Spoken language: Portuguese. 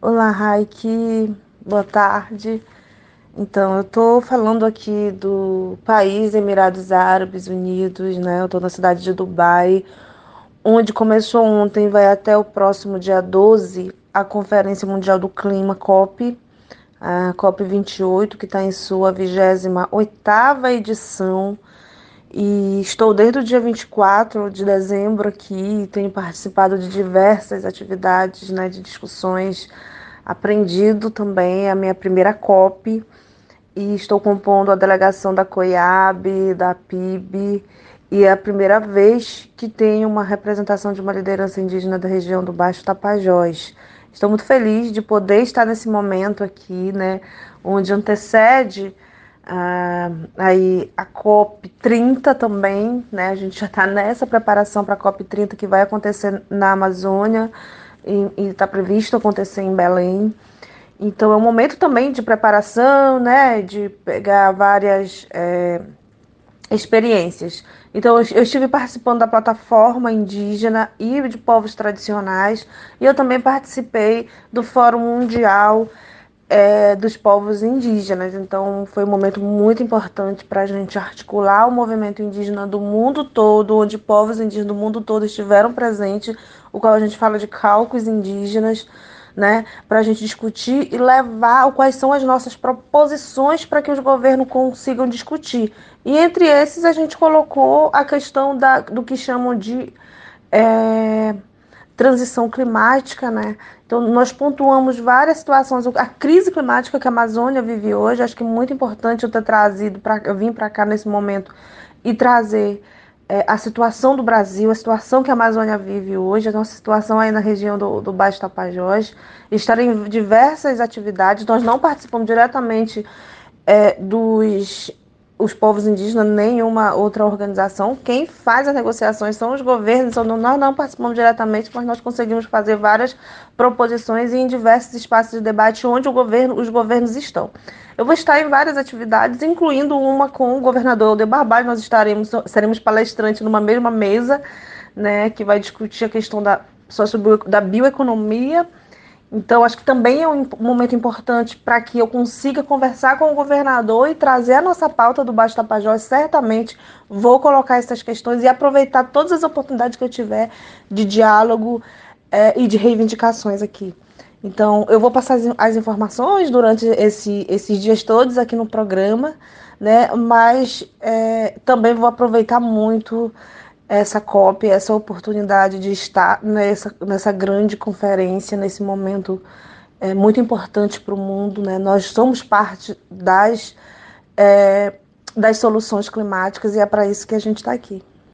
Olá, Raik, boa tarde. Então, eu estou falando aqui do país Emirados Árabes Unidos, né? Eu estou na cidade de Dubai, onde começou ontem, vai até o próximo dia 12, a Conferência Mundial do Clima, COP, a COP 28, que está em sua 28ª edição. E estou desde o dia 24 de dezembro aqui, tenho participado de diversas atividades, né, de discussões, aprendido também a minha primeira COP e estou compondo a delegação da COIAB, da PIB, e é a primeira vez que tenho uma representação de uma liderança indígena da região do Baixo Tapajós. Estou muito feliz de poder estar nesse momento aqui, né, onde antecede ah, aí a COP 30 também, né? A gente já está nessa preparação para a COP 30 que vai acontecer na Amazônia e está previsto acontecer em Belém. Então é um momento também de preparação, né? De pegar várias é, experiências. Então eu estive participando da plataforma indígena e de povos tradicionais e eu também participei do Fórum Mundial é, dos povos indígenas. Então, foi um momento muito importante para a gente articular o movimento indígena do mundo todo, onde povos indígenas do mundo todo estiveram presentes, o qual a gente fala de cálculos indígenas, né, para a gente discutir e levar quais são as nossas proposições para que os governos consigam discutir. E entre esses, a gente colocou a questão da, do que chamam de. É, transição climática, né? Então, nós pontuamos várias situações. A crise climática que a Amazônia vive hoje, acho que é muito importante eu ter trazido, pra, eu vim para cá nesse momento e trazer é, a situação do Brasil, a situação que a Amazônia vive hoje, a nossa situação aí na região do, do Baixo Tapajós, estar em diversas atividades. Nós não participamos diretamente é, dos os povos indígenas, nenhuma outra organização. Quem faz as negociações são os governos, nós não participamos diretamente, mas nós conseguimos fazer várias proposições em diversos espaços de debate onde governo, os governos estão. Eu vou estar em várias atividades, incluindo uma com o governador de Barbalho, nós estaremos, seremos palestrantes numa mesma mesa, né, que vai discutir a questão da, da bioeconomia então, acho que também é um momento importante para que eu consiga conversar com o governador e trazer a nossa pauta do Baixo Tapajós. Certamente vou colocar essas questões e aproveitar todas as oportunidades que eu tiver de diálogo é, e de reivindicações aqui. Então, eu vou passar as informações durante esse, esses dias todos aqui no programa, né? Mas é, também vou aproveitar muito essa COP, essa oportunidade de estar nessa, nessa grande conferência, nesse momento é, muito importante para o mundo. Né? Nós somos parte das, é, das soluções climáticas e é para isso que a gente está aqui.